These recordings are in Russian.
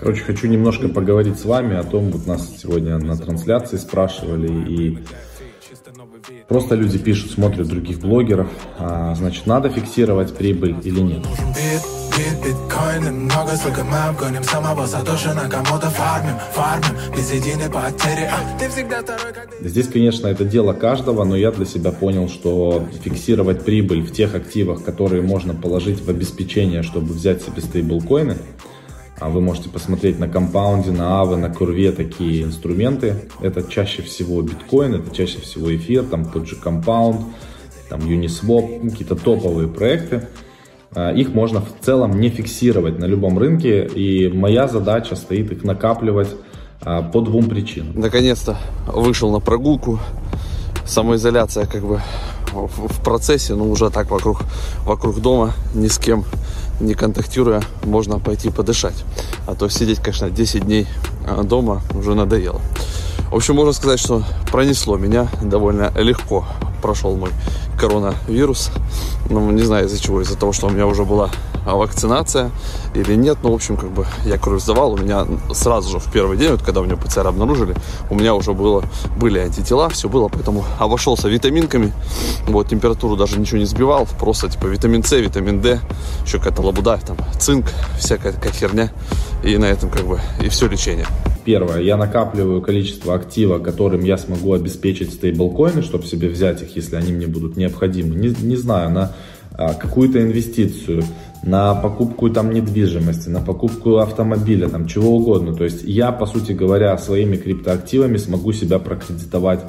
Короче, хочу немножко поговорить с вами о том, вот нас сегодня на трансляции спрашивали, и просто люди пишут, смотрят других блогеров, а, значит, надо фиксировать прибыль или нет. Биткоины много, сколько мы обгоним самого Сатошина Кому-то фармим, фармим, без единой потери а, Ты всегда второй, как... Здесь, конечно, это дело каждого, но я для себя понял, что фиксировать прибыль в тех активах, которые можно положить в обеспечение, чтобы взять себе стейблкоины, вы можете посмотреть на компаунде, на Аве, на Курве такие инструменты. Это чаще всего биткоин, это чаще всего эфир, там тот же компаунд, там Uniswap, какие-то топовые проекты. А, их можно в целом не фиксировать на любом рынке, и моя задача стоит их накапливать а, по двум причинам. Наконец-то вышел на прогулку. Самоизоляция как бы в процессе, но уже так вокруг, вокруг дома ни с кем не контактируя, можно пойти подышать. А то сидеть, конечно, 10 дней а, дома уже надоело. В общем, можно сказать, что пронесло меня довольно легко. Прошел мой коронавирус. Ну, не знаю из-за чего, из-за того, что у меня уже была вакцинация или нет. Ну, в общем, как бы я кровь сдавал. У меня сразу же в первый день, вот когда у меня ПЦР обнаружили, у меня уже было, были антитела, все было, поэтому обошелся витаминками. Вот, температуру даже ничего не сбивал. Просто, типа, витамин С, витамин D, еще какая-то лабуда, там, цинк, всякая такая херня. И на этом, как бы, и все лечение. Первое, я накапливаю количество актива, которым я смогу обеспечить стейблкоины, чтобы себе взять их, если они мне будут необходимы. Не, не знаю, на а, какую-то инвестицию, на покупку там недвижимости, на покупку автомобиля, там чего угодно. То есть я, по сути говоря, своими криптоактивами смогу себя прокредитовать,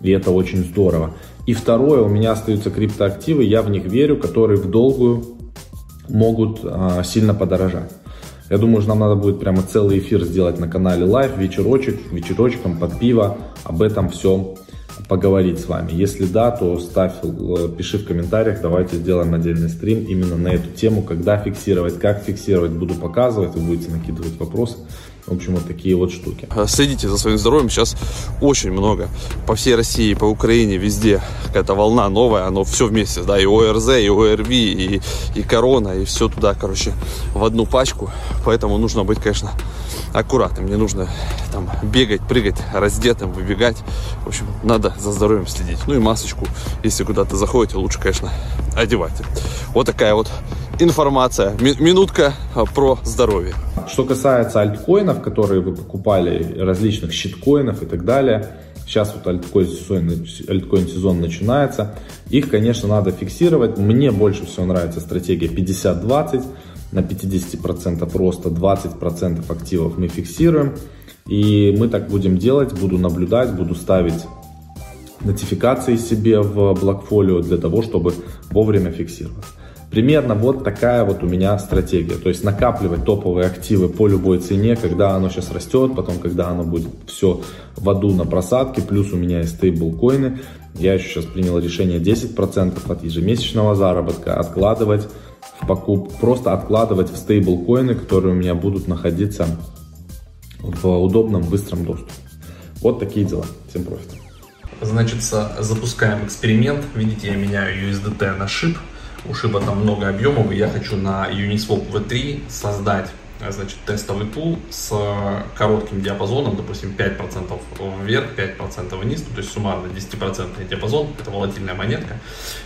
и это очень здорово. И второе, у меня остаются криптоактивы, я в них верю, которые в долгую могут а, сильно подорожать. Я думаю, что нам надо будет прямо целый эфир сделать на канале Live, вечерочек, вечерочком под пиво, об этом все поговорить с вами. Если да, то ставь, э, пиши в комментариях, давайте сделаем отдельный стрим именно на эту тему, когда фиксировать, как фиксировать, буду показывать, вы будете накидывать вопросы. В общем, вот такие вот штуки. Следите за своим здоровьем. Сейчас очень много. По всей России, по Украине, везде какая-то волна новая. Оно все вместе, да, и ОРЗ, и ОРВИ, и, и корона, и все туда, короче, в одну пачку. Поэтому нужно быть, конечно, аккуратным. Не нужно там бегать, прыгать, раздетым, выбегать. В общем, надо за здоровьем следить. Ну и масочку, если куда-то заходите, лучше, конечно, одевайте. Вот такая вот информация. Минутка а, про здоровье. Что касается альткоинов, которые вы покупали, различных щиткоинов и так далее, сейчас вот альткоин сезон, альткоин сезон начинается, их, конечно, надо фиксировать. Мне больше всего нравится стратегия 50-20, на 50% роста 20% активов мы фиксируем. И мы так будем делать, буду наблюдать, буду ставить нотификации себе в блокфолио для того, чтобы вовремя фиксировать. Примерно вот такая вот у меня стратегия. То есть накапливать топовые активы по любой цене, когда оно сейчас растет, потом когда оно будет все в аду на просадке, плюс у меня есть стейблкоины. Я еще сейчас принял решение 10% от ежемесячного заработка откладывать в покупку, просто откладывать в стейблкоины, которые у меня будут находиться в удобном быстром доступе. Вот такие дела. Всем профита. Значит, запускаем эксперимент. Видите, я меняю USDT на SHIB у Шиба там много объемов, и я хочу на Uniswap V3 создать значит, тестовый пул с коротким диапазоном, допустим, 5% вверх, 5% вниз, то есть суммарно 10% диапазон, это волатильная монетка,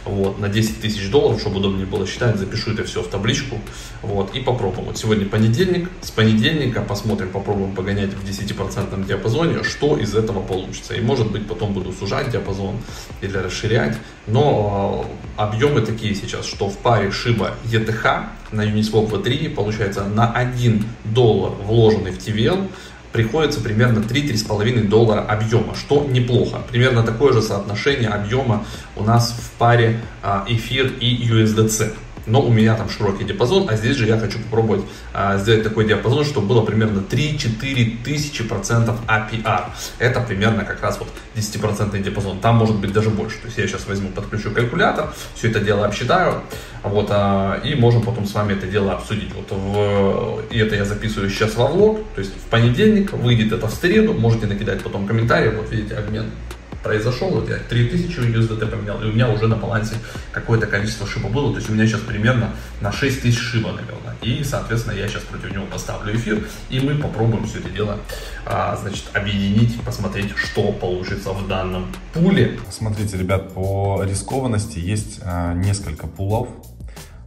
вот, на 10 тысяч долларов, чтобы удобнее было считать, запишу это все в табличку, вот, и попробуем. Вот сегодня понедельник, с понедельника посмотрим, попробуем погонять в 10% диапазоне, что из этого получится, и может быть потом буду сужать диапазон или расширять, но э, объемы такие сейчас, что в паре шиба ETH на Uniswap V3 получается на 1 доллар вложенный в TVL приходится примерно 3-3,5 доллара объема, что неплохо. Примерно такое же соотношение объема у нас в паре а, эфир и USDC но у меня там широкий диапазон, а здесь же я хочу попробовать а, сделать такой диапазон, чтобы было примерно 3-4 тысячи процентов APR. Это примерно как раз вот 10 процентный диапазон. Там может быть даже больше. То есть я сейчас возьму, подключу калькулятор, все это дело обсчитаю, вот, а, и можем потом с вами это дело обсудить. Вот в, и это я записываю сейчас во влог, то есть в понедельник, выйдет это в среду, можете накидать потом комментарии, вот видите, обмен произошел, я 3000 USDT поменял, и у меня уже на балансе какое-то количество шиба было, то есть у меня сейчас примерно на 6000 шиба навел, И, соответственно, я сейчас против него поставлю эфир, и мы попробуем все это дело, а, значит, объединить, посмотреть, что получится в данном пуле. Смотрите, ребят, по рискованности есть а, несколько пулов.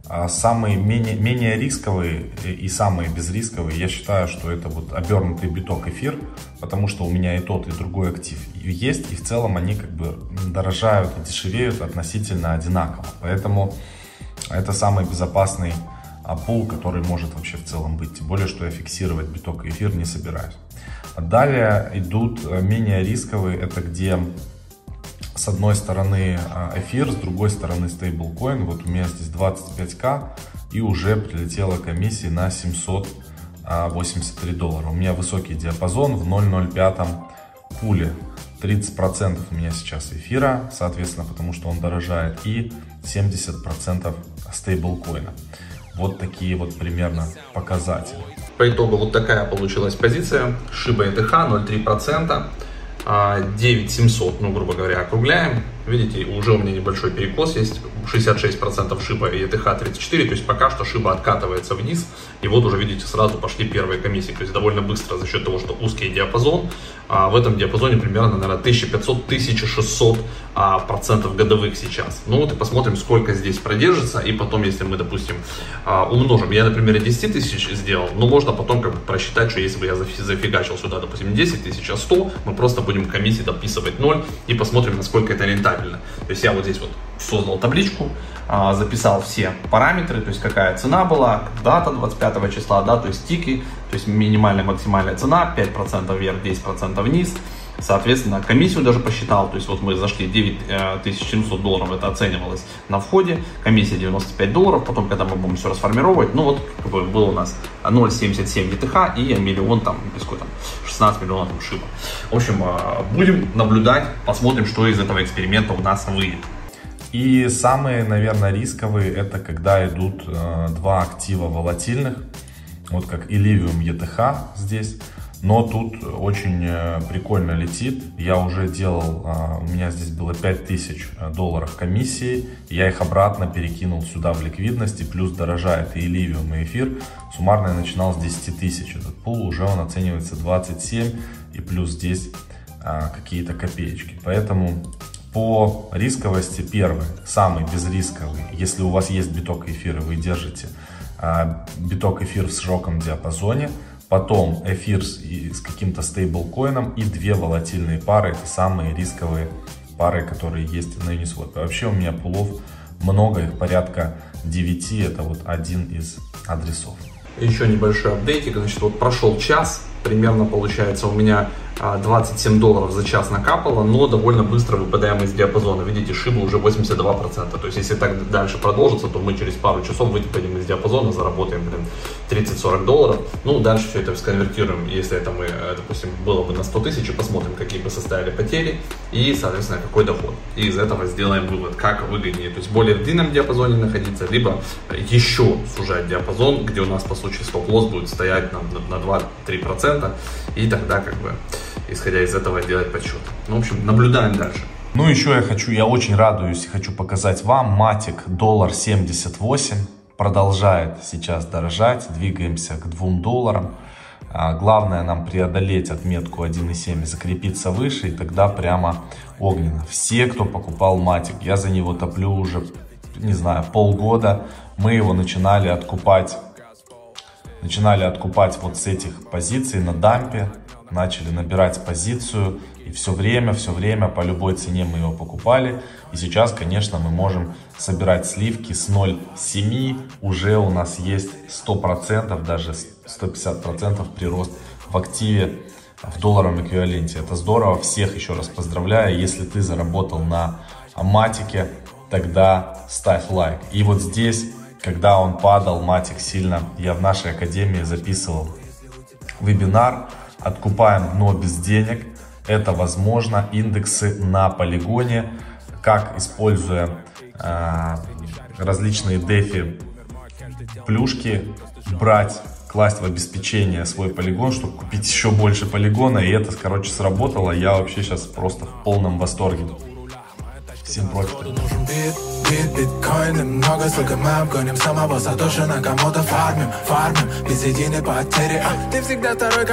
А самые менее, менее рисковые и самые безрисковые, я считаю, что это вот обернутый биток эфир, потому что у меня и тот, и другой актив есть, и в целом они как бы дорожают и дешевеют относительно одинаково. Поэтому это самый безопасный а, пул, который может вообще в целом быть. Тем более, что я фиксировать биток эфир не собираюсь. Далее идут э, менее рисковые, это где с одной стороны а, эфир, с другой стороны стейблкоин. Вот у меня здесь 25к и уже прилетела комиссия на 783 доллара. У меня высокий диапазон в 0.05 пуле. 30% у меня сейчас эфира, соответственно, потому что он дорожает, и 70% стейблкоина. Вот такие вот примерно показатели. По итогу вот такая получилась позиция. Шиба ETH 0,3%. 9700, ну, грубо говоря, округляем. Видите, уже у меня небольшой перекос есть, 66% шиба и ETH 34, то есть пока что шиба откатывается вниз, и вот уже, видите, сразу пошли первые комиссии, то есть довольно быстро за счет того, что узкий диапазон, а в этом диапазоне примерно, наверное, 1500-1600 а, процентов годовых сейчас. Ну вот и посмотрим, сколько здесь продержится, и потом, если мы, допустим, а, умножим, я, например, 10 тысяч сделал, но можно потом как бы просчитать, что если бы я зафигачил сюда, допустим, 10 тысяч, а 100, мы просто будем комиссии дописывать 0 и посмотрим, насколько это рентабельно. То есть я вот здесь вот создал табличку, а, записал все параметры, то есть какая цена была, дата 25 числа, да, то есть тики, то есть минимальная, максимальная цена, 5% вверх, 10% вниз, Соответственно, комиссию даже посчитал, то есть вот мы зашли 9700 долларов, это оценивалось на входе, комиссия 95 долларов, потом, когда мы будем все расформировать, ну вот, как бы был у нас 0,77 ETH и миллион там, сколько там, 16 миллионов шиба. В общем, а, будем наблюдать, посмотрим, что из этого эксперимента у нас выйдет. И самые, наверное, рисковые, это когда идут э, два актива волатильных, вот как Illivium ETH здесь. Но тут очень э, прикольно летит. Я уже делал, э, у меня здесь было 5000 долларов комиссии. Я их обратно перекинул сюда в ликвидность. И плюс дорожает и Illivium, и эфир. Суммарно я начинал с 10 тысяч. Этот пул уже он оценивается 27. И плюс здесь э, какие-то копеечки. Поэтому по рисковости первый, самый безрисковый, если у вас есть биток эфира, вы держите а, биток эфир в широком диапазоне, потом эфир с, с каким-то стейблкоином и две волатильные пары, это самые рисковые пары, которые есть на Uniswap. Вообще у меня пулов много, их порядка 9, это вот один из адресов. Еще небольшой апдейтик, значит, вот прошел час, примерно получается у меня 27 а, долларов за час накапало, но довольно быстро выпадаем из диапазона. Видите, шиба уже 82%. То есть, если так дальше продолжится, то мы через пару часов выпадем из диапазона, заработаем, блин, 30-40 долларов. Ну, дальше все это сконвертируем. Если это мы, э, допустим, было бы на 100 тысяч, посмотрим, какие бы составили потери и, соответственно, какой доход. И из этого сделаем вывод, как выгоднее. То есть, более в длинном диапазоне находиться, либо еще сужать диапазон, где у нас, по сути, стоп-лосс будет стоять на, на 2-3%. И тогда, как бы, исходя из этого делать подсчет. Ну, в общем, наблюдаем дальше. Ну, еще я хочу, я очень радуюсь и хочу показать вам. Матик доллар 78 продолжает сейчас дорожать. Двигаемся к 2 долларам. А, главное нам преодолеть отметку 1.7 и закрепиться выше, и тогда прямо огненно. Все, кто покупал матик, я за него топлю уже, не знаю, полгода. Мы его начинали откупать, начинали откупать вот с этих позиций на дампе начали набирать позицию, и все время, все время по любой цене мы его покупали. И сейчас, конечно, мы можем собирать сливки с 0,7, уже у нас есть 100%, даже 150% прирост в активе в долларовом эквиваленте. Это здорово, всех еще раз поздравляю. Если ты заработал на Матике, тогда ставь лайк. И вот здесь, когда он падал, Матик сильно, я в нашей академии записывал вебинар, откупаем дно без денег. Это возможно. Индексы на полигоне, как используя э, различные дефи плюшки, брать класть в обеспечение свой полигон, чтобы купить еще больше полигона. И это, короче, сработало. Я вообще сейчас просто в полном восторге. Всем профита. бит, биткоины много, сколько мы обгоним Самого Сатоши на кому-то фармим, фармим Без единой потери, а ты всегда второй,